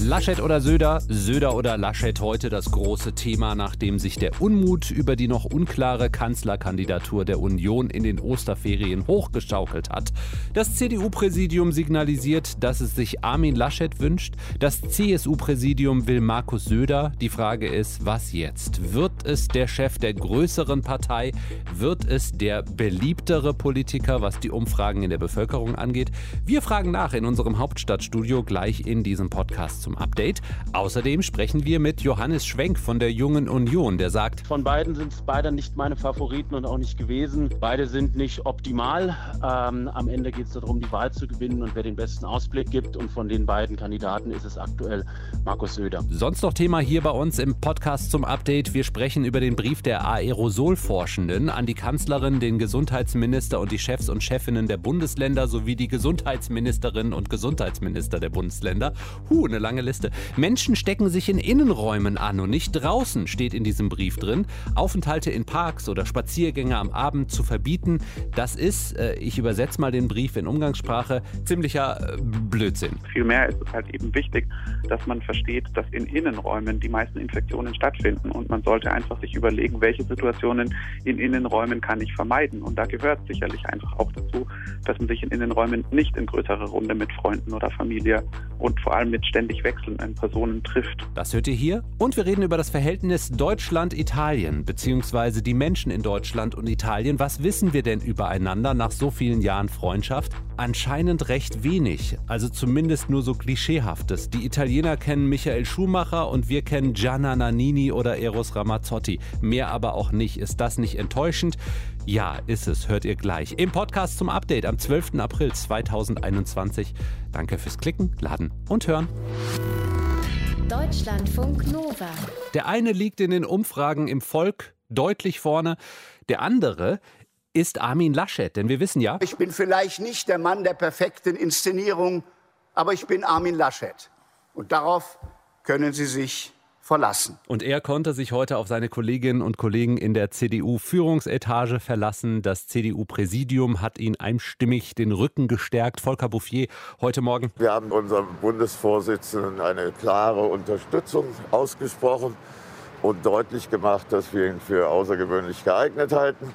Laschet oder Söder, Söder oder Laschet heute das große Thema, nachdem sich der Unmut über die noch unklare Kanzlerkandidatur der Union in den Osterferien hochgeschaukelt hat. Das CDU-Präsidium signalisiert, dass es sich Armin Laschet wünscht. Das CSU-Präsidium will Markus Söder. Die Frage ist, was jetzt? Wird es der Chef der größeren Partei? Wird es der beliebtere Politiker, was die Umfragen in der Bevölkerung angeht? Wir fragen nach in unserem Hauptstadtstudio gleich in diesem Podcast zum Update. Außerdem sprechen wir mit Johannes Schwenk von der Jungen Union, der sagt, Von beiden sind es beide nicht meine Favoriten und auch nicht gewesen. Beide sind nicht optimal. Ähm, am Ende geht es darum, die Wahl zu gewinnen und wer den besten Ausblick gibt. Und von den beiden Kandidaten ist es aktuell Markus Söder. Sonst noch Thema hier bei uns im Podcast zum Update. Wir sprechen über den Brief der Aerosolforschenden an die Kanzlerin, den Gesundheitsminister und die Chefs und Chefinnen der Bundesländer sowie die Gesundheitsministerinnen und Gesundheitsminister der Bundesländer. Huh, eine lange Liste. Menschen stecken sich in Innenräumen an und nicht draußen, steht in diesem Brief drin. Aufenthalte in Parks oder Spaziergänge am Abend zu verbieten, das ist, äh, ich übersetze mal den Brief in Umgangssprache, ziemlicher äh, Blödsinn. Vielmehr ist es halt eben wichtig, dass man versteht, dass in Innenräumen die meisten Infektionen stattfinden und man sollte einfach sich überlegen, welche Situationen in Innenräumen kann ich vermeiden. Und da gehört sicherlich einfach auch dazu, dass man sich in Innenräumen nicht in größerer Runde mit Freunden oder Familie und vor allem mit ständig wechselnden Personen trifft. Das hört ihr hier. Und wir reden über das Verhältnis Deutschland-Italien, beziehungsweise die Menschen in Deutschland und Italien. Was wissen wir denn übereinander nach so vielen Jahren Freundschaft? Anscheinend recht wenig, also zumindest nur so Klischeehaftes. Die Italiener kennen Michael Schumacher und wir kennen Gianna Nannini oder Eros Ramazzotti. Mehr aber auch nicht. Ist das nicht enttäuschend? Ja, ist es. Hört ihr gleich. Im Podcast zum Update am 12. April 2021. Danke fürs Klicken, Laden und Hören. Deutschlandfunk Nova. Der eine liegt in den Umfragen im Volk deutlich vorne, der andere ist Armin Laschet, denn wir wissen ja, Ich bin vielleicht nicht der Mann der perfekten Inszenierung, aber ich bin Armin Laschet. Und darauf können Sie sich verlassen. und er konnte sich heute auf seine Kolleginnen und Kollegen in der CDU-Führungsetage verlassen. Das CDU-Präsidium hat ihn einstimmig den Rücken gestärkt. Volker Bouffier heute Morgen. Wir haben unserem Bundesvorsitzenden eine klare Unterstützung ausgesprochen und deutlich gemacht, dass wir ihn für außergewöhnlich geeignet halten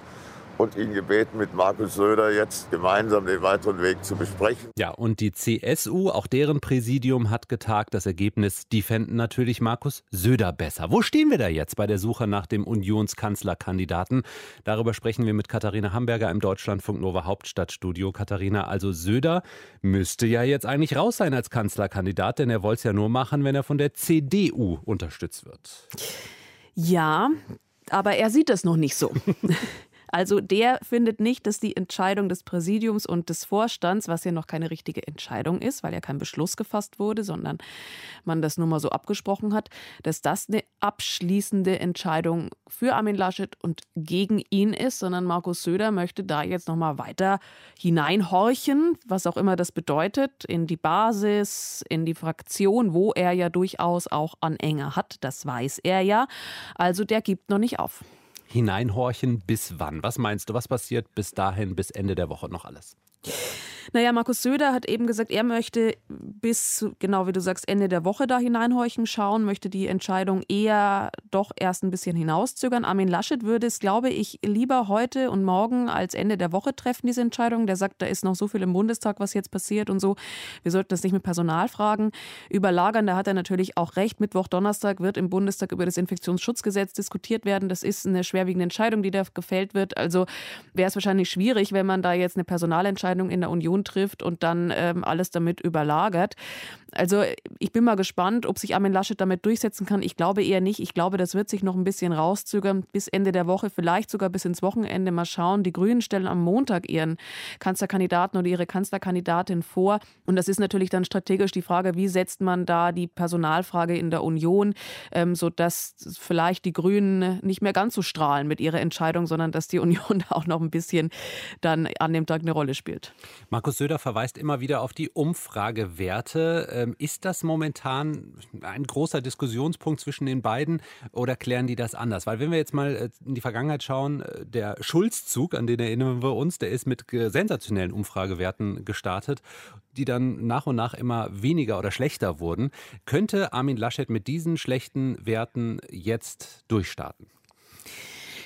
und ihn gebeten, mit Markus Söder jetzt gemeinsam den weiteren Weg zu besprechen. Ja, und die CSU, auch deren Präsidium hat getagt. Das Ergebnis, die fänden natürlich Markus Söder besser. Wo stehen wir da jetzt bei der Suche nach dem Unionskanzlerkandidaten? Darüber sprechen wir mit Katharina Hamburger im Deutschlandfunk Nova Hauptstadtstudio. Katharina, also Söder müsste ja jetzt eigentlich raus sein als Kanzlerkandidat, denn er wollte es ja nur machen, wenn er von der CDU unterstützt wird. Ja, aber er sieht es noch nicht so. Also der findet nicht, dass die Entscheidung des Präsidiums und des Vorstands, was ja noch keine richtige Entscheidung ist, weil ja kein Beschluss gefasst wurde, sondern man das nur mal so abgesprochen hat, dass das eine abschließende Entscheidung für Armin Laschet und gegen ihn ist, sondern Markus Söder möchte da jetzt noch mal weiter hineinhorchen, was auch immer das bedeutet, in die Basis, in die Fraktion, wo er ja durchaus auch Anhänger hat, das weiß er ja. Also der gibt noch nicht auf. Hineinhorchen bis wann? Was meinst du, was passiert bis dahin, bis Ende der Woche noch alles? Naja, Markus Söder hat eben gesagt, er möchte bis, genau wie du sagst, Ende der Woche da hineinhorchen schauen, möchte die Entscheidung eher doch erst ein bisschen hinauszögern. Armin Laschet würde es, glaube ich, lieber heute und morgen als Ende der Woche treffen, diese Entscheidung. Der sagt, da ist noch so viel im Bundestag, was jetzt passiert und so. Wir sollten das nicht mit Personalfragen überlagern. Da hat er natürlich auch recht. Mittwoch, Donnerstag wird im Bundestag über das Infektionsschutzgesetz diskutiert werden. Das ist eine schwerwiegende Entscheidung, die da gefällt wird. Also wäre es wahrscheinlich schwierig, wenn man da jetzt eine Personalentscheidung in der Union trifft und dann ähm, alles damit überlagert. Also ich bin mal gespannt, ob sich Armin Laschet damit durchsetzen kann. Ich glaube eher nicht. Ich glaube, das wird sich noch ein bisschen rauszögern bis Ende der Woche, vielleicht sogar bis ins Wochenende. Mal schauen. Die Grünen stellen am Montag ihren Kanzlerkandidaten oder ihre Kanzlerkandidatin vor. Und das ist natürlich dann strategisch die Frage, wie setzt man da die Personalfrage in der Union, ähm, sodass vielleicht die Grünen nicht mehr ganz so strahlen mit ihrer Entscheidung, sondern dass die Union da auch noch ein bisschen dann an dem Tag eine Rolle spielt. Markus Söder verweist immer wieder auf die Umfragewerte. Ähm, ist das momentan ein großer Diskussionspunkt zwischen den beiden oder klären die das anders? Weil wenn wir jetzt mal äh, in die Vergangenheit schauen, äh, der Schulzzug, an den erinnern wir uns, der ist mit sensationellen Umfragewerten gestartet, die dann nach und nach immer weniger oder schlechter wurden. Könnte Armin Laschet mit diesen schlechten Werten jetzt durchstarten?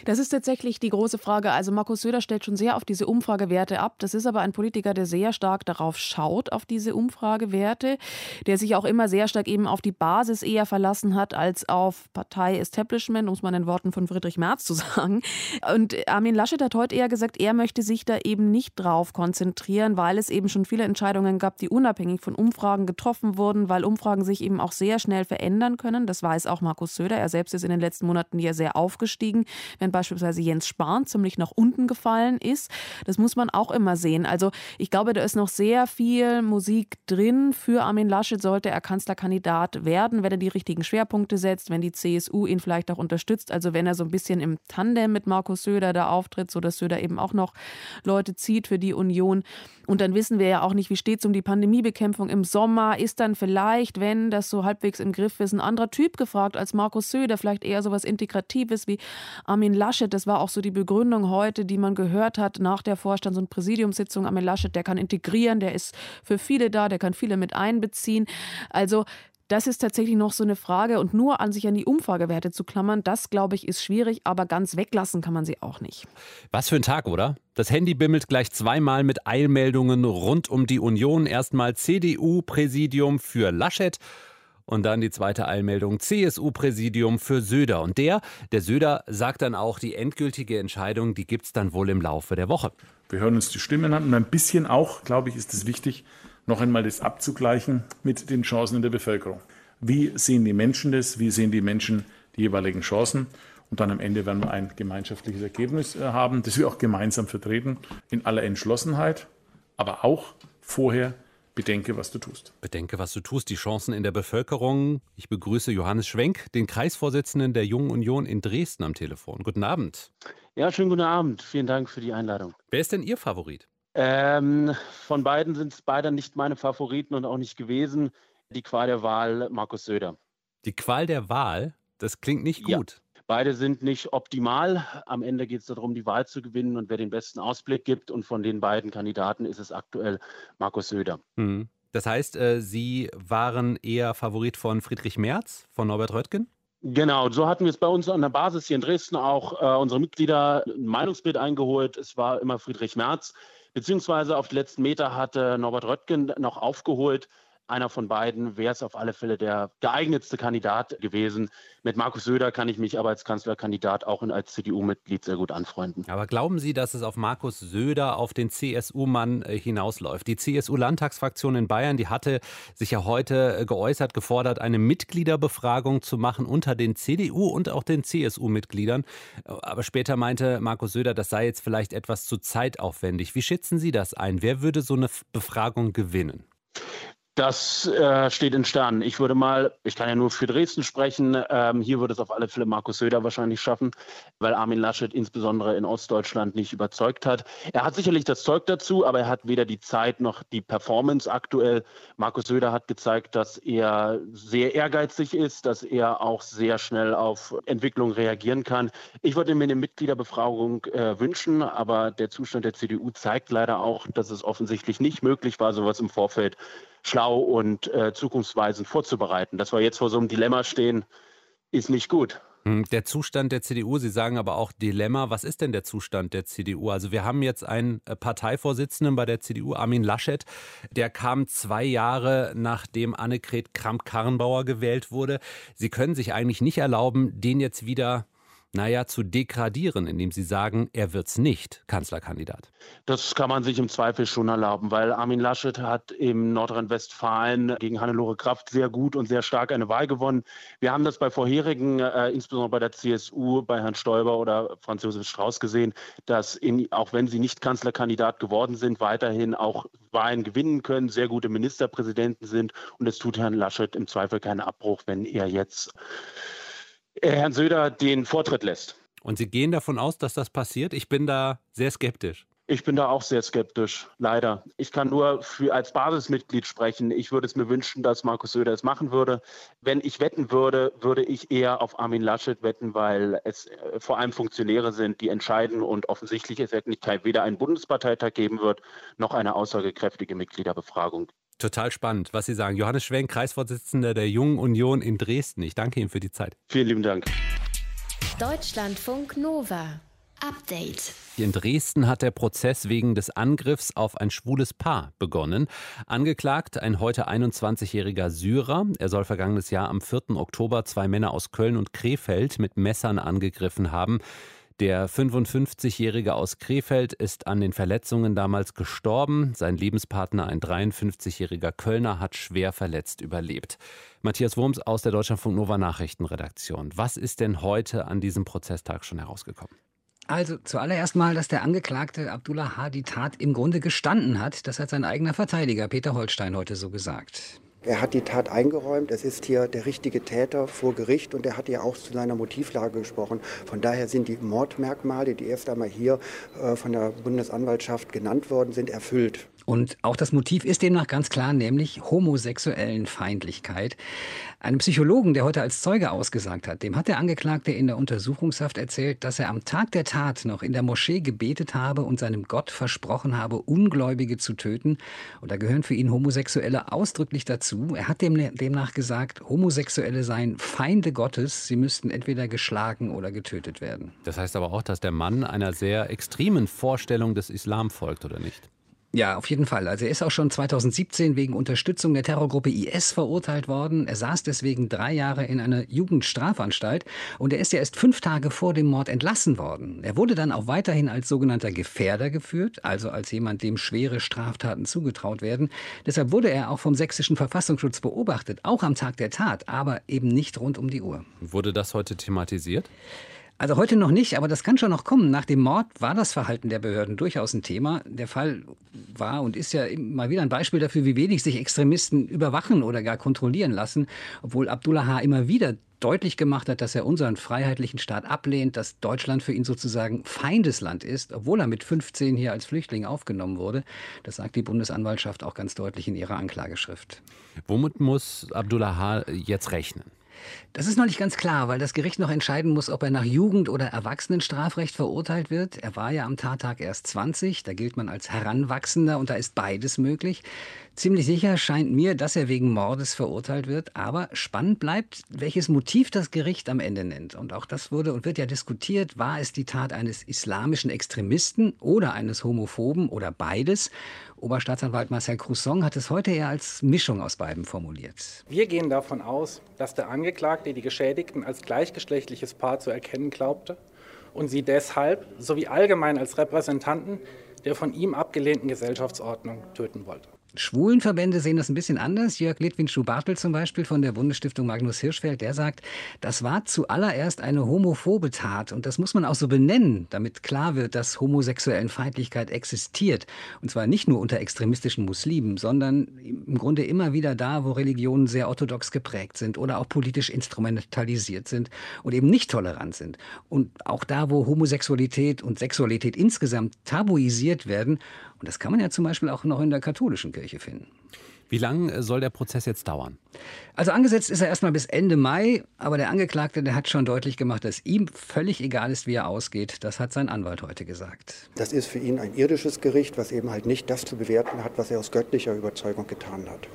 Das ist tatsächlich die große Frage. Also Markus Söder stellt schon sehr auf diese Umfragewerte ab. Das ist aber ein Politiker, der sehr stark darauf schaut, auf diese Umfragewerte, der sich auch immer sehr stark eben auf die Basis eher verlassen hat, als auf Partei-Establishment, um es mal in den Worten von Friedrich Merz zu sagen. Und Armin Laschet hat heute eher gesagt, er möchte sich da eben nicht drauf konzentrieren, weil es eben schon viele Entscheidungen gab, die unabhängig von Umfragen getroffen wurden, weil Umfragen sich eben auch sehr schnell verändern können. Das weiß auch Markus Söder. Er selbst ist in den letzten Monaten ja sehr aufgestiegen. Wenn beispielsweise Jens Spahn ziemlich nach unten gefallen ist. Das muss man auch immer sehen. Also ich glaube, da ist noch sehr viel Musik drin. Für Armin Laschet sollte er Kanzlerkandidat werden, wenn er die richtigen Schwerpunkte setzt, wenn die CSU ihn vielleicht auch unterstützt. Also wenn er so ein bisschen im Tandem mit Markus Söder da auftritt, sodass Söder eben auch noch Leute zieht für die Union. Und dann wissen wir ja auch nicht, wie steht es um die Pandemiebekämpfung im Sommer. Ist dann vielleicht, wenn das so halbwegs im Griff ist, ein anderer Typ gefragt als Markus Söder, vielleicht eher so was Integratives wie Armin Laschet das war auch so die Begründung heute, die man gehört hat nach der Vorstands- und Präsidiumssitzung. Armin Laschet, der kann integrieren, der ist für viele da, der kann viele mit einbeziehen. Also das ist tatsächlich noch so eine Frage und nur an sich an die Umfragewerte zu klammern, das glaube ich ist schwierig, aber ganz weglassen kann man sie auch nicht. Was für ein Tag, oder? Das Handy bimmelt gleich zweimal mit Eilmeldungen rund um die Union. Erstmal CDU-Präsidium für Laschet und dann die zweite Eilmeldung CSU-Präsidium für Söder. Und der, der Söder, sagt dann auch, die endgültige Entscheidung, die gibt es dann wohl im Laufe der Woche. Wir hören uns die Stimmen an und ein bisschen auch, glaube ich, ist es wichtig, noch einmal das abzugleichen mit den Chancen in der Bevölkerung. Wie sehen die Menschen das? Wie sehen die Menschen die jeweiligen Chancen? Und dann am Ende werden wir ein gemeinschaftliches Ergebnis äh, haben, das wir auch gemeinsam vertreten, in aller Entschlossenheit, aber auch vorher Bedenke, was du tust. Bedenke, was du tust. Die Chancen in der Bevölkerung. Ich begrüße Johannes Schwenk, den Kreisvorsitzenden der Jungen Union in Dresden am Telefon. Guten Abend. Ja, schönen guten Abend. Vielen Dank für die Einladung. Wer ist denn Ihr Favorit? Ähm, von beiden sind es beide nicht meine Favoriten und auch nicht gewesen. Die Qual der Wahl, Markus Söder. Die Qual der Wahl? Das klingt nicht gut. Ja. Beide sind nicht optimal. Am Ende geht es darum, die Wahl zu gewinnen und wer den besten Ausblick gibt. Und von den beiden Kandidaten ist es aktuell Markus Söder. Mhm. Das heißt, äh, Sie waren eher Favorit von Friedrich Merz, von Norbert Röttgen? Genau, so hatten wir es bei uns an der Basis hier in Dresden auch äh, unsere Mitglieder ein Meinungsbild eingeholt. Es war immer Friedrich Merz, beziehungsweise auf die letzten Meter hatte Norbert Röttgen noch aufgeholt einer von beiden wäre es auf alle Fälle der geeignetste Kandidat gewesen. Mit Markus Söder kann ich mich aber als Kanzlerkandidat auch als CDU-Mitglied sehr gut anfreunden. Aber glauben Sie, dass es auf Markus Söder, auf den CSU-Mann äh, hinausläuft? Die CSU-Landtagsfraktion in Bayern, die hatte sich ja heute äh, geäußert, gefordert, eine Mitgliederbefragung zu machen unter den CDU und auch den CSU-Mitgliedern. Aber später meinte Markus Söder, das sei jetzt vielleicht etwas zu zeitaufwendig. Wie schätzen Sie das ein? Wer würde so eine Befragung gewinnen? Das äh, steht in Sternen. Ich würde mal, ich kann ja nur für Dresden sprechen, ähm, hier würde es auf alle Fälle Markus Söder wahrscheinlich schaffen, weil Armin Laschet insbesondere in Ostdeutschland nicht überzeugt hat. Er hat sicherlich das Zeug dazu, aber er hat weder die Zeit noch die Performance aktuell. Markus Söder hat gezeigt, dass er sehr ehrgeizig ist, dass er auch sehr schnell auf Entwicklung reagieren kann. Ich würde mir eine Mitgliederbefragung äh, wünschen, aber der Zustand der CDU zeigt leider auch, dass es offensichtlich nicht möglich war, sowas im Vorfeld schlau und äh, zukunftsweisend vorzubereiten. Dass wir jetzt vor so einem Dilemma stehen, ist nicht gut. Hm, der Zustand der CDU, Sie sagen aber auch Dilemma. Was ist denn der Zustand der CDU? Also wir haben jetzt einen äh, Parteivorsitzenden bei der CDU, Armin Laschet. Der kam zwei Jahre nachdem Annegret Kramp-Karrenbauer gewählt wurde. Sie können sich eigentlich nicht erlauben, den jetzt wieder naja, zu degradieren, indem Sie sagen, er wird's nicht, Kanzlerkandidat? Das kann man sich im Zweifel schon erlauben, weil Armin Laschet hat im Nordrhein-Westfalen gegen Hannelore Kraft sehr gut und sehr stark eine Wahl gewonnen. Wir haben das bei vorherigen, äh, insbesondere bei der CSU, bei Herrn Stoiber oder Franz Josef Strauß gesehen, dass in, auch wenn sie nicht Kanzlerkandidat geworden sind, weiterhin auch Wahlen gewinnen können, sehr gute Ministerpräsidenten sind. Und es tut Herrn Laschet im Zweifel keinen Abbruch, wenn er jetzt Herrn Söder den Vortritt lässt. Und Sie gehen davon aus, dass das passiert? Ich bin da sehr skeptisch. Ich bin da auch sehr skeptisch, leider. Ich kann nur für, als Basismitglied sprechen. Ich würde es mir wünschen, dass Markus Söder es machen würde. Wenn ich wetten würde, würde ich eher auf Armin Laschet wetten, weil es äh, vor allem Funktionäre sind, die entscheiden und offensichtlich es weder einen Bundesparteitag geben wird, noch eine aussagekräftige Mitgliederbefragung. Total spannend, was Sie sagen. Johannes Schwenk, Kreisvorsitzender der Jungen Union in Dresden. Ich danke Ihnen für die Zeit. Vielen lieben Dank. Deutschlandfunk Nova. Update. In Dresden hat der Prozess wegen des Angriffs auf ein schwules Paar begonnen. Angeklagt ein heute 21-jähriger Syrer. Er soll vergangenes Jahr am 4. Oktober zwei Männer aus Köln und Krefeld mit Messern angegriffen haben. Der 55-Jährige aus Krefeld ist an den Verletzungen damals gestorben. Sein Lebenspartner, ein 53-jähriger Kölner, hat schwer verletzt überlebt. Matthias Wurms aus der Deutschlandfunk Nova Nachrichtenredaktion. Was ist denn heute an diesem Prozesstag schon herausgekommen? Also zuallererst mal, dass der Angeklagte Abdullah H. die Tat im Grunde gestanden hat. Das hat sein eigener Verteidiger Peter Holstein heute so gesagt. Er hat die Tat eingeräumt, es ist hier der richtige Täter vor Gericht und er hat ja auch zu seiner Motivlage gesprochen. Von daher sind die Mordmerkmale, die erst einmal hier äh, von der Bundesanwaltschaft genannt worden sind, erfüllt. Und auch das Motiv ist demnach ganz klar, nämlich homosexuellen Feindlichkeit. Einem Psychologen, der heute als Zeuge ausgesagt hat, dem hat der Angeklagte in der Untersuchungshaft erzählt, dass er am Tag der Tat noch in der Moschee gebetet habe und seinem Gott versprochen habe, Ungläubige zu töten. Und da gehören für ihn Homosexuelle ausdrücklich dazu. Er hat dem, demnach gesagt, Homosexuelle seien Feinde Gottes. Sie müssten entweder geschlagen oder getötet werden. Das heißt aber auch, dass der Mann einer sehr extremen Vorstellung des Islam folgt, oder nicht? Ja, auf jeden Fall. Also er ist auch schon 2017 wegen Unterstützung der Terrorgruppe IS verurteilt worden. Er saß deswegen drei Jahre in einer Jugendstrafanstalt und er ist ja erst fünf Tage vor dem Mord entlassen worden. Er wurde dann auch weiterhin als sogenannter Gefährder geführt, also als jemand, dem schwere Straftaten zugetraut werden. Deshalb wurde er auch vom sächsischen Verfassungsschutz beobachtet, auch am Tag der Tat, aber eben nicht rund um die Uhr. Wurde das heute thematisiert? Also heute noch nicht, aber das kann schon noch kommen. Nach dem Mord war das Verhalten der Behörden durchaus ein Thema. Der Fall war und ist ja mal wieder ein Beispiel dafür, wie wenig sich Extremisten überwachen oder gar kontrollieren lassen, obwohl Abdullah H. immer wieder deutlich gemacht hat, dass er unseren freiheitlichen Staat ablehnt, dass Deutschland für ihn sozusagen Feindesland ist, obwohl er mit 15 hier als Flüchtling aufgenommen wurde. Das sagt die Bundesanwaltschaft auch ganz deutlich in ihrer Anklageschrift. Womit muss Abdullah H. jetzt rechnen? Das ist noch nicht ganz klar, weil das Gericht noch entscheiden muss, ob er nach Jugend- oder Erwachsenenstrafrecht verurteilt wird. Er war ja am Tattag erst 20, da gilt man als Heranwachsender und da ist beides möglich. Ziemlich sicher scheint mir, dass er wegen Mordes verurteilt wird, aber spannend bleibt, welches Motiv das Gericht am Ende nennt. Und auch das wurde und wird ja diskutiert, war es die Tat eines islamischen Extremisten oder eines Homophoben oder beides? Oberstaatsanwalt Marcel Crousson hat es heute eher als Mischung aus beiden formuliert. Wir gehen davon aus, dass der Angeklagte die Geschädigten als gleichgeschlechtliches Paar zu erkennen glaubte und sie deshalb sowie allgemein als Repräsentanten der von ihm abgelehnten Gesellschaftsordnung töten wollte. Schwulenverbände sehen das ein bisschen anders. Jörg Litwin Schubartel zum Beispiel von der Bundesstiftung Magnus Hirschfeld, der sagt, das war zuallererst eine homophobe Tat und das muss man auch so benennen, damit klar wird, dass homosexuellen Feindlichkeit existiert. Und zwar nicht nur unter extremistischen Muslimen, sondern im Grunde immer wieder da, wo Religionen sehr orthodox geprägt sind oder auch politisch instrumentalisiert sind und eben nicht tolerant sind. Und auch da, wo Homosexualität und Sexualität insgesamt tabuisiert werden und das kann man ja zum Beispiel auch noch in der katholischen Kirche finden. Wie lange soll der Prozess jetzt dauern? Also angesetzt ist er erstmal bis Ende Mai, aber der Angeklagte, der hat schon deutlich gemacht, dass ihm völlig egal ist, wie er ausgeht. Das hat sein Anwalt heute gesagt. Das ist für ihn ein irdisches Gericht, was eben halt nicht das zu bewerten hat, was er aus göttlicher Überzeugung getan hat.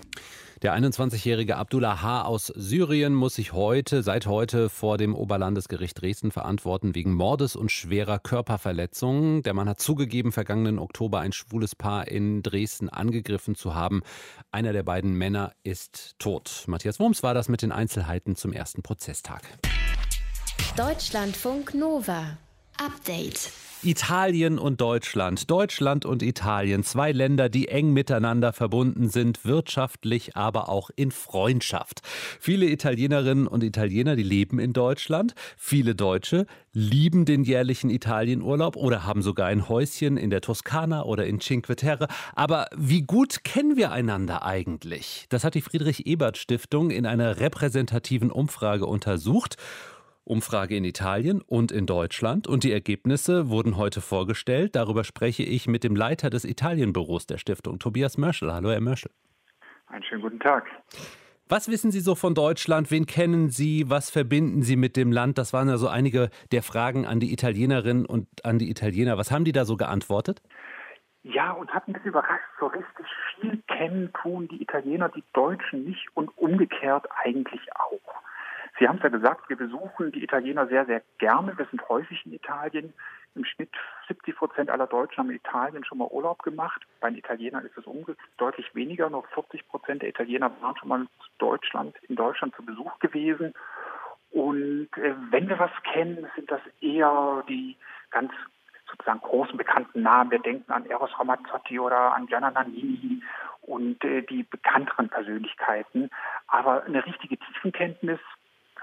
Der 21-jährige Abdullah H. aus Syrien muss sich heute, seit heute vor dem Oberlandesgericht Dresden verantworten wegen Mordes und schwerer Körperverletzungen. Der Mann hat zugegeben, vergangenen Oktober ein schwules Paar in Dresden angegriffen zu haben. Einer der beiden Männer ist tot. Matthias Wurms war das mit den Einzelheiten zum ersten Prozesstag. Deutschlandfunk Nova. Update. Italien und Deutschland. Deutschland und Italien. Zwei Länder, die eng miteinander verbunden sind, wirtschaftlich, aber auch in Freundschaft. Viele Italienerinnen und Italiener, die leben in Deutschland. Viele Deutsche lieben den jährlichen Italienurlaub oder haben sogar ein Häuschen in der Toskana oder in Cinque Terre. Aber wie gut kennen wir einander eigentlich? Das hat die Friedrich Ebert Stiftung in einer repräsentativen Umfrage untersucht. Umfrage in Italien und in Deutschland und die Ergebnisse wurden heute vorgestellt. Darüber spreche ich mit dem Leiter des Italienbüros der Stiftung, Tobias Mörschel. Hallo, Herr Mörschel. Einen schönen guten Tag. Was wissen Sie so von Deutschland? Wen kennen Sie? Was verbinden Sie mit dem Land? Das waren ja so einige der Fragen an die Italienerinnen und an die Italiener. Was haben die da so geantwortet? Ja, und hat ein bisschen überrascht, so richtig viel kennen tun die Italiener die Deutschen nicht und umgekehrt eigentlich auch. Sie haben es ja gesagt, wir besuchen die Italiener sehr, sehr gerne. Wir sind häufig in Italien. Im Schnitt 70 Prozent aller Deutschen haben in Italien schon mal Urlaub gemacht. Bei den Italienern ist es deutlich weniger. Nur 40 Prozent der Italiener waren schon mal in Deutschland, in Deutschland zu Besuch gewesen. Und äh, wenn wir was kennen, sind das eher die ganz sozusagen großen bekannten Namen. Wir denken an Eros Ramazzotti oder an Gianna Nannini und äh, die bekannteren Persönlichkeiten. Aber eine richtige Tiefenkenntnis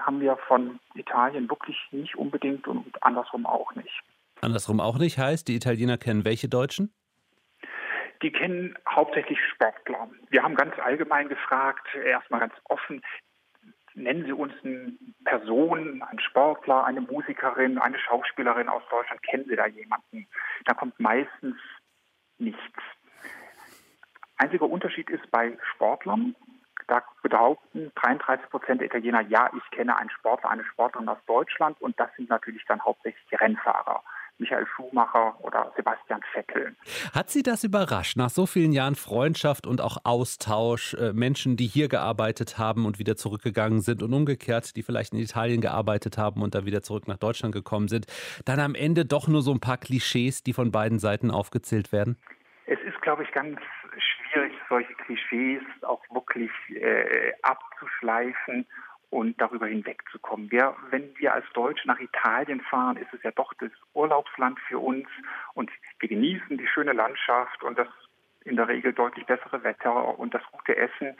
haben wir von Italien wirklich nicht unbedingt und andersrum auch nicht. Andersrum auch nicht heißt, die Italiener kennen welche Deutschen? Die kennen hauptsächlich Sportler. Wir haben ganz allgemein gefragt, erstmal ganz offen, nennen Sie uns eine Person, einen Sportler, eine Musikerin, eine Schauspielerin aus Deutschland, kennen Sie da jemanden? Da kommt meistens nichts. Einziger Unterschied ist bei Sportlern, da behaupten 33 Prozent der Italiener, ja, ich kenne einen Sportler, eine Sportlerin aus Deutschland und das sind natürlich dann hauptsächlich die Rennfahrer. Michael Schumacher oder Sebastian Vettel. Hat Sie das überrascht, nach so vielen Jahren Freundschaft und auch Austausch, äh, Menschen, die hier gearbeitet haben und wieder zurückgegangen sind und umgekehrt, die vielleicht in Italien gearbeitet haben und dann wieder zurück nach Deutschland gekommen sind, dann am Ende doch nur so ein paar Klischees, die von beiden Seiten aufgezählt werden? Es ist, glaube ich, ganz schwierig, solche Klischees auch wirklich äh, abzuschleifen und darüber hinwegzukommen. Wir, wenn wir als Deutsche nach Italien fahren, ist es ja doch das Urlaubsland für uns und wir genießen die schöne Landschaft und das in der Regel deutlich bessere Wetter und das gute Essen.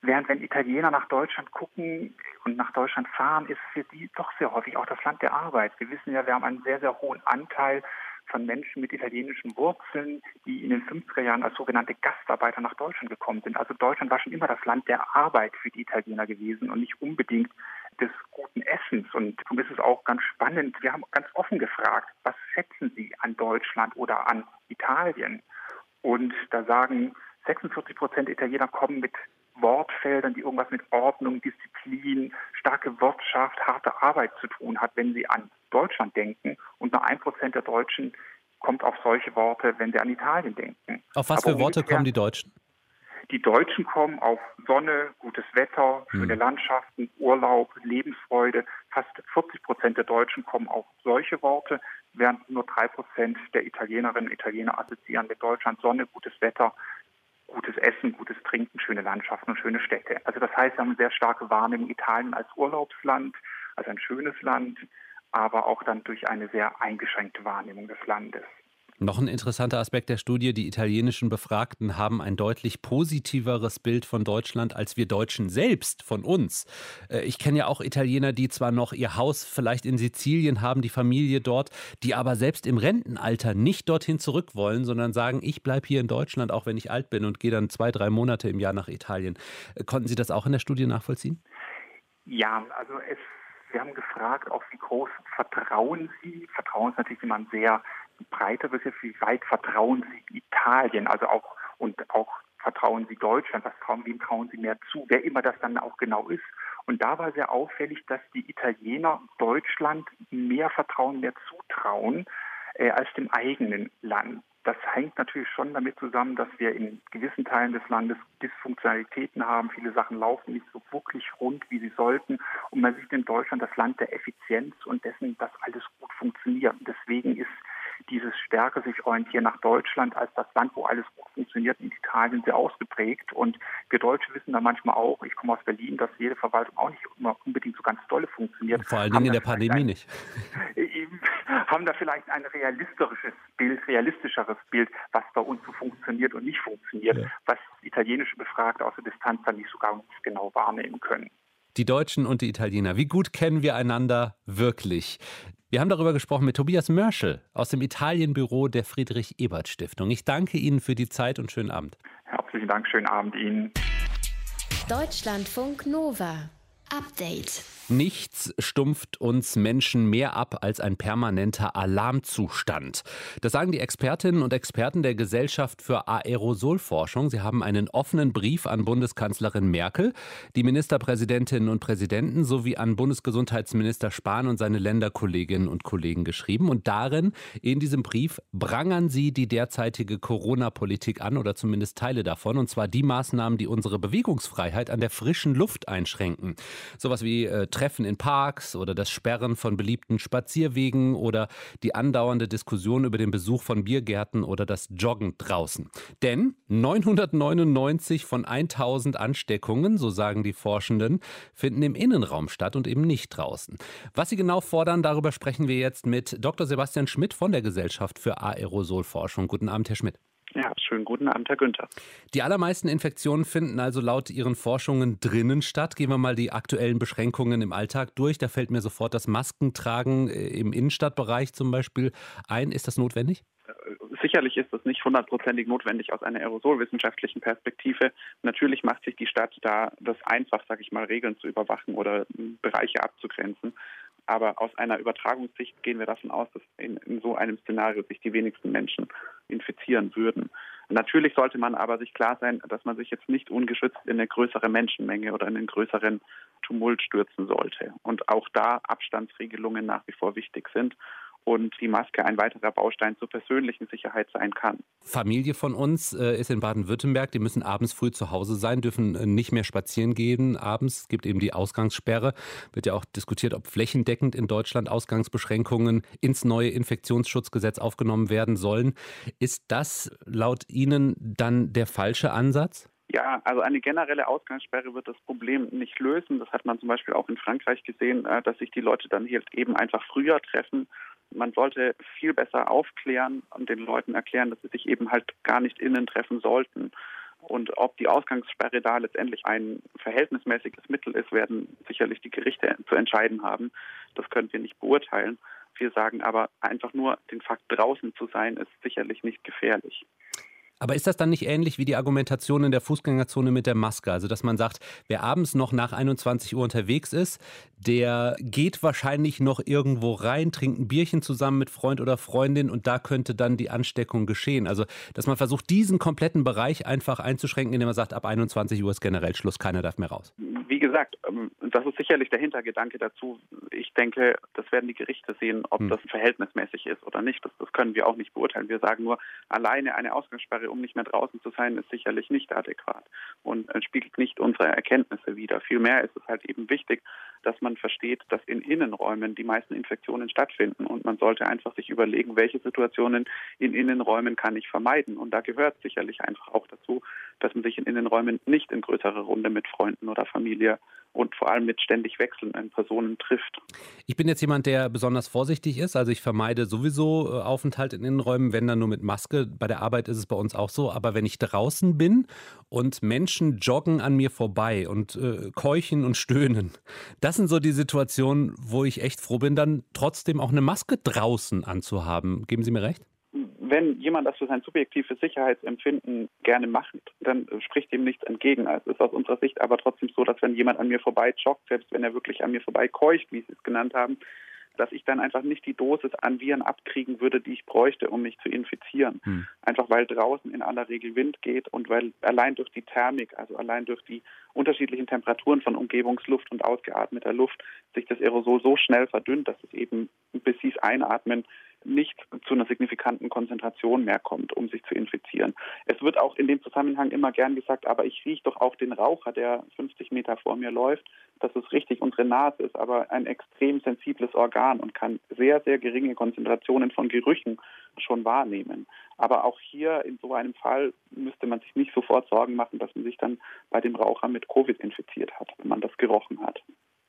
Während wenn Italiener nach Deutschland gucken und nach Deutschland fahren, ist für die doch sehr häufig auch das Land der Arbeit. Wir wissen ja, wir haben einen sehr, sehr hohen Anteil von Menschen mit italienischen Wurzeln, die in den 50er Jahren als sogenannte Gastarbeiter nach Deutschland gekommen sind. Also Deutschland war schon immer das Land der Arbeit für die Italiener gewesen und nicht unbedingt des guten Essens. Und darum ist es auch ganz spannend. Wir haben ganz offen gefragt, was schätzen Sie an Deutschland oder an Italien? Und da sagen 46 Prozent Italiener kommen mit Wortfeldern, die irgendwas mit Ordnung, Disziplin, starke Wirtschaft, harte Arbeit zu tun hat, wenn sie an Deutschland denken. Und nur ein Prozent der Deutschen kommt auf solche Worte, wenn sie an Italien denken. Auf was Aber für Worte kommen die Deutschen? Die Deutschen kommen auf Sonne, gutes Wetter, schöne hm. Landschaften, Urlaub, Lebensfreude. Fast 40 Prozent der Deutschen kommen auf solche Worte, während nur drei Prozent der Italienerinnen und Italiener assoziieren mit Deutschland Sonne, gutes Wetter, gutes Essen, gutes Trinken, schöne Landschaften und schöne Städte. Also das heißt, wir haben eine sehr starke Wahrnehmung Italien als Urlaubsland, als ein schönes Land, aber auch dann durch eine sehr eingeschränkte Wahrnehmung des Landes. Noch ein interessanter Aspekt der Studie, die italienischen Befragten haben ein deutlich positiveres Bild von Deutschland als wir Deutschen selbst von uns. Äh, ich kenne ja auch Italiener, die zwar noch ihr Haus vielleicht in Sizilien haben, die Familie dort, die aber selbst im Rentenalter nicht dorthin zurück wollen, sondern sagen, ich bleibe hier in Deutschland, auch wenn ich alt bin und gehe dann zwei, drei Monate im Jahr nach Italien. Äh, konnten Sie das auch in der Studie nachvollziehen? Ja, also es, wir haben gefragt, auch wie groß vertrauen Sie? Vertrauen ist natürlich immer ein sehr breiter Begriff, wie weit vertrauen Sie Italien, also auch und auch vertrauen Sie Deutschland, was trauen, wem trauen Sie mehr zu, wer immer das dann auch genau ist. Und da war sehr auffällig, dass die Italiener Deutschland mehr Vertrauen, mehr zutrauen äh, als dem eigenen Land. Das hängt natürlich schon damit zusammen, dass wir in gewissen Teilen des Landes Dysfunktionalitäten haben. Viele Sachen laufen nicht so wirklich rund, wie sie sollten. Und man sieht in Deutschland das Land der Effizienz und dessen, dass alles gut funktioniert. Deswegen ist dieses stärker sich orientieren nach Deutschland als das Land, wo alles gut funktioniert, in Italien sehr ausgeprägt. Und wir Deutsche wissen da manchmal auch, ich komme aus Berlin, dass jede Verwaltung auch nicht immer unbedingt so ganz dolle funktioniert. Vor allen Dingen in der Pandemie ein, nicht. haben da vielleicht ein realistisches Bild, realistischeres Bild, was bei uns so funktioniert und nicht funktioniert, ja. was italienische Befragte aus der Distanz dann nicht so ganz genau wahrnehmen können. Die Deutschen und die Italiener, wie gut kennen wir einander wirklich? Wir haben darüber gesprochen mit Tobias Mörschel aus dem Italienbüro der Friedrich-Ebert-Stiftung. Ich danke Ihnen für die Zeit und schönen Abend. Herzlichen Dank, schönen Abend Ihnen. Deutschlandfunk Nova. Update. Nichts stumpft uns Menschen mehr ab als ein permanenter Alarmzustand. Das sagen die Expertinnen und Experten der Gesellschaft für Aerosolforschung. Sie haben einen offenen Brief an Bundeskanzlerin Merkel, die Ministerpräsidentinnen und Präsidenten sowie an Bundesgesundheitsminister Spahn und seine Länderkolleginnen und Kollegen geschrieben. Und darin, in diesem Brief, prangern sie die derzeitige Corona-Politik an oder zumindest Teile davon. Und zwar die Maßnahmen, die unsere Bewegungsfreiheit an der frischen Luft einschränken. Sowas wie äh, Treffen in Parks oder das Sperren von beliebten Spazierwegen oder die andauernde Diskussion über den Besuch von Biergärten oder das Joggen draußen. Denn 999 von 1000 Ansteckungen, so sagen die Forschenden, finden im Innenraum statt und eben nicht draußen. Was sie genau fordern, darüber sprechen wir jetzt mit Dr. Sebastian Schmidt von der Gesellschaft für Aerosolforschung. Guten Abend, Herr Schmidt. Ja, schönen guten Abend, Herr Günther. Die allermeisten Infektionen finden also laut Ihren Forschungen drinnen statt. Gehen wir mal die aktuellen Beschränkungen im Alltag durch. Da fällt mir sofort das Maskentragen äh, im Innenstadtbereich zum Beispiel ein. Ist das notwendig? Äh, sicherlich ist das nicht hundertprozentig notwendig aus einer aerosolwissenschaftlichen Perspektive. Natürlich macht sich die Stadt da das einfach, sage ich mal, Regeln zu überwachen oder hm, Bereiche abzugrenzen. Aber aus einer Übertragungssicht gehen wir davon aus, dass in, in, so einem Szenario sich die wenigsten Menschen infizieren würden. Natürlich sollte man aber sich klar sein, dass man sich jetzt nicht ungeschützt in eine größere Menschenmenge oder in einen größeren Tumult stürzen sollte. Und auch da Abstandsregelungen nach wie vor wichtig sind und die Maske ein weiterer Baustein zur persönlichen Sicherheit sein kann. Familie von uns äh, ist in Baden-Württemberg. Die müssen abends früh zu Hause sein, dürfen äh, nicht mehr spazieren gehen abends. Es gibt eben die Ausgangssperre. Wird ja auch diskutiert, ob flächendeckend in Deutschland Ausgangsbeschränkungen ins neue Infektionsschutzgesetz aufgenommen werden sollen. Ist das laut Ihnen dann der falsche Ansatz? Ja, also eine generelle Ausgangssperre wird das Problem nicht lösen. Das hat man zum Beispiel auch in Frankreich gesehen, äh, dass sich die Leute dann hier eben einfach früher treffen man sollte viel besser aufklären und den Leuten erklären, dass sie sich eben halt gar nicht innen treffen sollten. Und ob die Ausgangssperre da letztendlich ein verhältnismäßiges Mittel ist, werden sicherlich die Gerichte zu entscheiden haben. Das können wir nicht beurteilen. Wir sagen aber einfach nur, den Fakt draußen zu sein, ist sicherlich nicht gefährlich. Aber ist das dann nicht ähnlich wie die Argumentation in der Fußgängerzone mit der Maske? Also, dass man sagt, wer abends noch nach 21 Uhr unterwegs ist, der geht wahrscheinlich noch irgendwo rein, trinkt ein Bierchen zusammen mit Freund oder Freundin und da könnte dann die Ansteckung geschehen. Also, dass man versucht, diesen kompletten Bereich einfach einzuschränken, indem man sagt, ab 21 Uhr ist generell Schluss, keiner darf mehr raus. Wie gesagt, ähm, das ist sicherlich der Hintergedanke dazu. Ich denke, das werden die Gerichte sehen, ob hm. das verhältnismäßig ist oder nicht. Das, das können wir auch nicht beurteilen. Wir sagen nur, alleine eine Ausgangssperre um nicht mehr draußen zu sein, ist sicherlich nicht adäquat und spiegelt nicht unsere Erkenntnisse wider. Vielmehr ist es halt eben wichtig, dass man versteht, dass in Innenräumen die meisten Infektionen stattfinden und man sollte einfach sich überlegen, welche Situationen in Innenräumen kann ich vermeiden. Und da gehört sicherlich einfach auch dazu, dass man sich in Innenräumen nicht in größerer Runde mit Freunden oder Familie und vor allem mit ständig wechselnden Personen trifft. Ich bin jetzt jemand, der besonders vorsichtig ist. Also ich vermeide sowieso äh, Aufenthalt in Innenräumen, wenn dann nur mit Maske. Bei der Arbeit ist es bei uns auch so. Aber wenn ich draußen bin und Menschen joggen an mir vorbei und äh, keuchen und stöhnen, das sind so die Situationen, wo ich echt froh bin, dann trotzdem auch eine Maske draußen anzuhaben. Geben Sie mir recht? wenn jemand das für sein subjektives Sicherheitsempfinden gerne macht, dann spricht dem nichts entgegen. Es ist aus unserer Sicht aber trotzdem so, dass wenn jemand an mir vorbei joggt, selbst wenn er wirklich an mir vorbei keucht, wie Sie es genannt haben, dass ich dann einfach nicht die Dosis an Viren abkriegen würde, die ich bräuchte, um mich zu infizieren. Hm. Einfach weil draußen in aller Regel Wind geht und weil allein durch die Thermik, also allein durch die unterschiedlichen Temperaturen von Umgebungsluft und ausgeatmeter Luft sich das Aerosol so schnell verdünnt, dass es eben, bis Sie es einatmen, nicht zu einer signifikanten Konzentration mehr kommt, um sich zu infizieren. Es wird auch in dem Zusammenhang immer gern gesagt, aber ich rieche doch auch den Raucher, der 50 Meter vor mir läuft. Das ist richtig, unsere Nase ist aber ein extrem sensibles Organ und kann sehr, sehr geringe Konzentrationen von Gerüchen schon wahrnehmen. Aber auch hier in so einem Fall müsste man sich nicht sofort Sorgen machen, dass man sich dann bei dem Raucher mit Covid infiziert hat, wenn man das gerochen hat.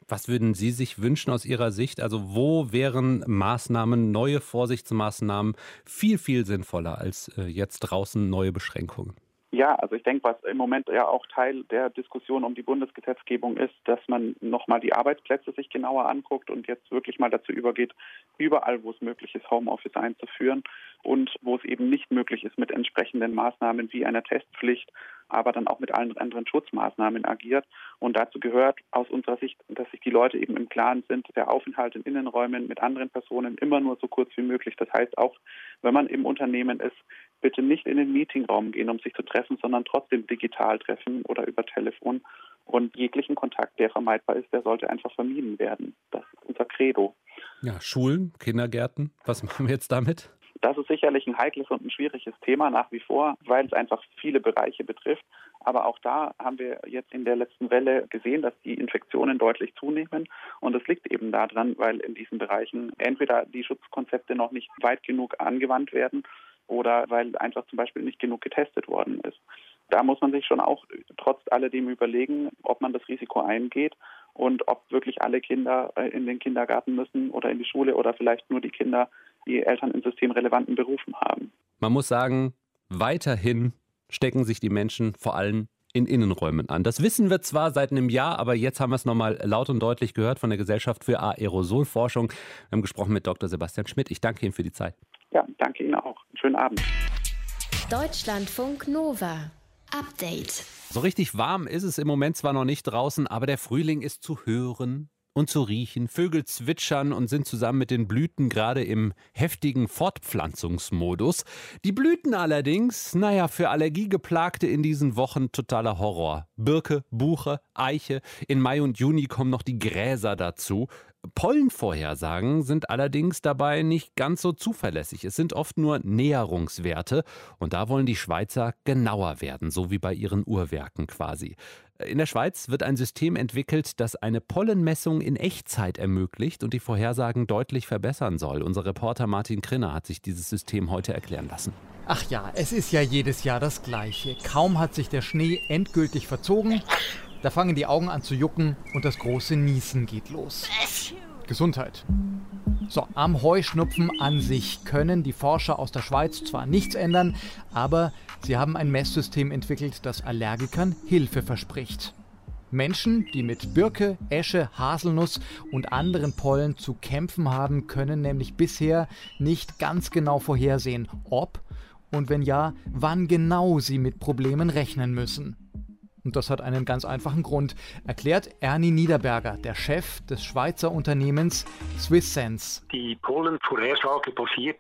Was würden Sie sich wünschen aus Ihrer Sicht? Also wo wären Maßnahmen, neue Vorsichtsmaßnahmen viel, viel sinnvoller als äh, jetzt draußen neue Beschränkungen? Ja, also ich denke, was im Moment ja auch Teil der Diskussion um die Bundesgesetzgebung ist, dass man nochmal die Arbeitsplätze sich genauer anguckt und jetzt wirklich mal dazu übergeht, überall, wo es möglich ist, Homeoffice einzuführen. und wo es eben nicht möglich ist, mit entsprechenden Maßnahmen wie einer Testpflicht, aber dann auch mit allen anderen Schutzmaßnahmen agiert. Und dazu gehört aus unserer Sicht, dass sich die Leute eben im Klaren sind, der Aufenthalt in Innenräumen mit anderen Personen immer nur so kurz wie möglich. Das heißt auch, wenn man im Unternehmen ist, bitte nicht in den Meetingraum gehen, um sich zu treffen, sondern trotzdem digital treffen oder über Telefon. Und jeglichen Kontakt, der vermeidbar ist, der sollte einfach vermieden werden. Das ist unser Credo. Ja, Schulen, Kindergärten, was machen wir jetzt damit? Das ist sicherlich ein heikles und ein schwieriges Thema nach wie vor, weil es einfach viele Bereiche betrifft. Aber auch da haben wir jetzt in der letzten Welle gesehen, dass die Infektionen deutlich zunehmen. Und es liegt eben daran, weil in diesen Bereichen entweder die Schutzkonzepte noch nicht weit genug angewandt werden oder weil einfach zum Beispiel nicht genug getestet worden ist. Da muss man sich schon auch trotz alledem überlegen, ob man das Risiko eingeht und ob wirklich alle Kinder äh, in den Kindergarten müssen oder in die Schule oder vielleicht nur die Kinder, die Eltern in systemrelevanten Berufen haben. Man muss sagen, weiterhin stecken sich die Menschen vor allem in Innenräumen an. Das wissen wir zwar seit einem Jahr, aber jetzt haben wir es nochmal laut und deutlich gehört von der Gesellschaft für Aerosolforschung. Wir haben gesprochen mit Dr. Sebastian Schmidt. Ich danke Ihnen für die Zeit. Ja, danke Ihnen auch. Einen schönen Abend. Deutschlandfunk Nova. Update. So richtig warm ist es im Moment zwar noch nicht draußen, aber der Frühling ist zu hören und zu riechen. Vögel zwitschern und sind zusammen mit den Blüten gerade im heftigen Fortpflanzungsmodus. Die Blüten allerdings, naja, für Allergiegeplagte in diesen Wochen totaler Horror. Birke, Buche, Eiche. In Mai und Juni kommen noch die Gräser dazu. Pollenvorhersagen sind allerdings dabei nicht ganz so zuverlässig. Es sind oft nur Näherungswerte und da wollen die Schweizer genauer werden, so wie bei ihren Uhrwerken quasi. In der Schweiz wird ein System entwickelt, das eine Pollenmessung in Echtzeit ermöglicht und die Vorhersagen deutlich verbessern soll. Unser Reporter Martin Krinner hat sich dieses System heute erklären lassen. Ach ja, es ist ja jedes Jahr das Gleiche. Kaum hat sich der Schnee endgültig verzogen, da fangen die Augen an zu jucken und das große Niesen geht los. Gesundheit. So, am Heuschnupfen an sich können die Forscher aus der Schweiz zwar nichts ändern, aber sie haben ein Messsystem entwickelt, das Allergikern Hilfe verspricht. Menschen, die mit Birke, Esche, Haselnuss und anderen Pollen zu kämpfen haben, können nämlich bisher nicht ganz genau vorhersehen, ob und wenn ja, wann genau sie mit Problemen rechnen müssen. Und das hat einen ganz einfachen Grund, erklärt Ernie Niederberger, der Chef des Schweizer Unternehmens SwissSense. Die Pollenvorhersage basiert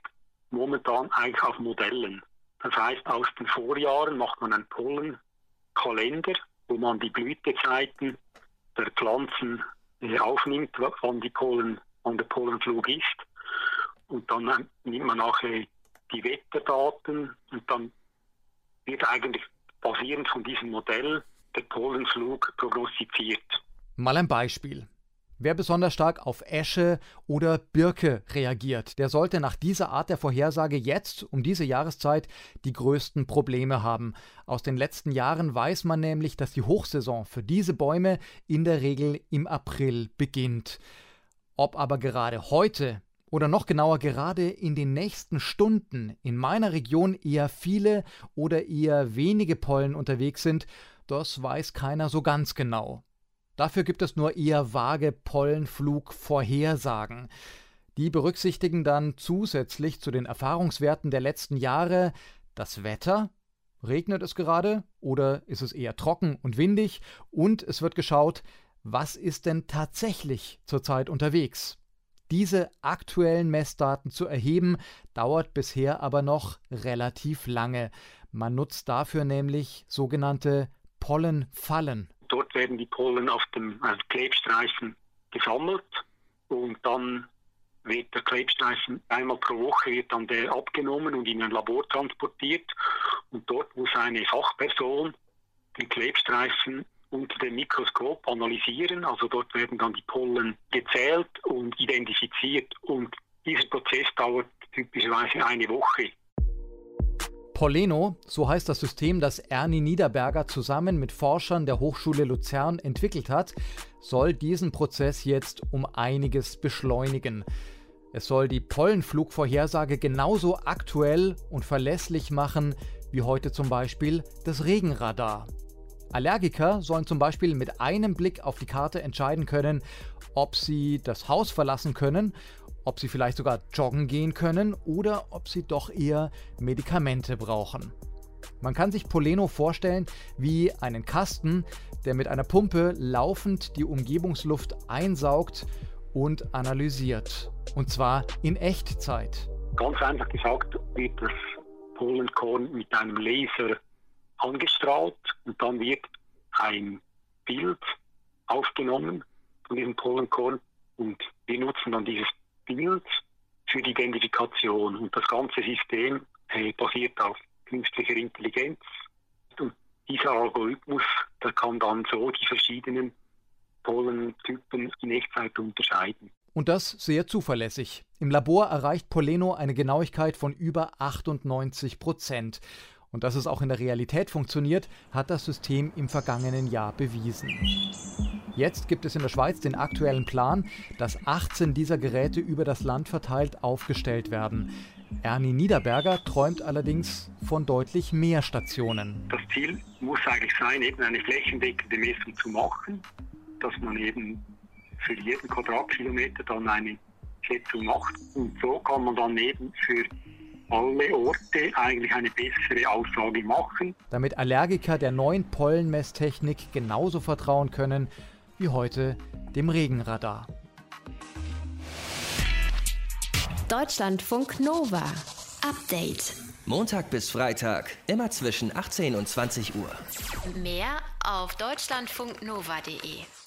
momentan eigentlich auf Modellen. Das heißt, aus den Vorjahren macht man einen Pollenkalender, wo man die Blütezeiten der Pflanzen äh, aufnimmt, wann die Pollen, wann der Pollenflug ist. Und dann nimmt man nachher die Wetterdaten und dann wird eigentlich basierend von diesem Modell der Pollenflug prognostiziert. Mal ein Beispiel. Wer besonders stark auf Esche oder Birke reagiert, der sollte nach dieser Art der Vorhersage jetzt um diese Jahreszeit die größten Probleme haben. Aus den letzten Jahren weiß man nämlich, dass die Hochsaison für diese Bäume in der Regel im April beginnt. Ob aber gerade heute oder noch genauer gerade in den nächsten Stunden in meiner Region eher viele oder eher wenige Pollen unterwegs sind, das weiß keiner so ganz genau. Dafür gibt es nur eher vage Pollenflugvorhersagen. Die berücksichtigen dann zusätzlich zu den Erfahrungswerten der letzten Jahre das Wetter, regnet es gerade oder ist es eher trocken und windig, und es wird geschaut, was ist denn tatsächlich zurzeit unterwegs. Diese aktuellen Messdaten zu erheben, dauert bisher aber noch relativ lange. Man nutzt dafür nämlich sogenannte Pollenfallen. Dort werden die Pollen auf dem äh, Klebstreifen gesammelt und dann wird der Klebstreifen einmal pro Woche wird dann der abgenommen und in ein Labor transportiert und dort muss eine Fachperson den Klebstreifen unter dem Mikroskop analysieren. Also dort werden dann die Pollen gezählt und identifiziert und dieser Prozess dauert typischerweise eine Woche. Polleno, so heißt das System, das Ernie Niederberger zusammen mit Forschern der Hochschule Luzern entwickelt hat, soll diesen Prozess jetzt um einiges beschleunigen. Es soll die Pollenflugvorhersage genauso aktuell und verlässlich machen wie heute zum Beispiel das Regenradar. Allergiker sollen zum Beispiel mit einem Blick auf die Karte entscheiden können, ob sie das Haus verlassen können ob sie vielleicht sogar joggen gehen können oder ob sie doch eher Medikamente brauchen. Man kann sich Poleno vorstellen wie einen Kasten, der mit einer Pumpe laufend die Umgebungsluft einsaugt und analysiert. Und zwar in Echtzeit. Ganz einfach gesagt wird das Pollenkorn mit einem Laser angestrahlt und dann wird ein Bild aufgenommen von diesem Pollenkorn und wir nutzen dann dieses Bild für die Identifikation und das ganze System äh, basiert auf künstlicher Intelligenz und dieser Algorithmus, der kann dann so die verschiedenen Pollentypen in Echtzeit unterscheiden. Und das sehr zuverlässig. Im Labor erreicht Poleno eine Genauigkeit von über 98 Prozent. Und dass es auch in der Realität funktioniert, hat das System im vergangenen Jahr bewiesen. Jetzt gibt es in der Schweiz den aktuellen Plan, dass 18 dieser Geräte über das Land verteilt aufgestellt werden. Ernie Niederberger träumt allerdings von deutlich mehr Stationen. Das Ziel muss eigentlich sein, eben eine flächendeckende Messung zu machen, dass man eben für jeden Quadratkilometer dann eine Schätzung macht. Und so kann man dann eben für alle Orte eigentlich eine bessere Aussage machen. Damit Allergiker der neuen Pollenmesstechnik genauso vertrauen können wie heute dem Regenradar. Deutschlandfunk Nova. Update. Montag bis Freitag, immer zwischen 18 und 20 Uhr. Mehr auf deutschlandfunknova.de.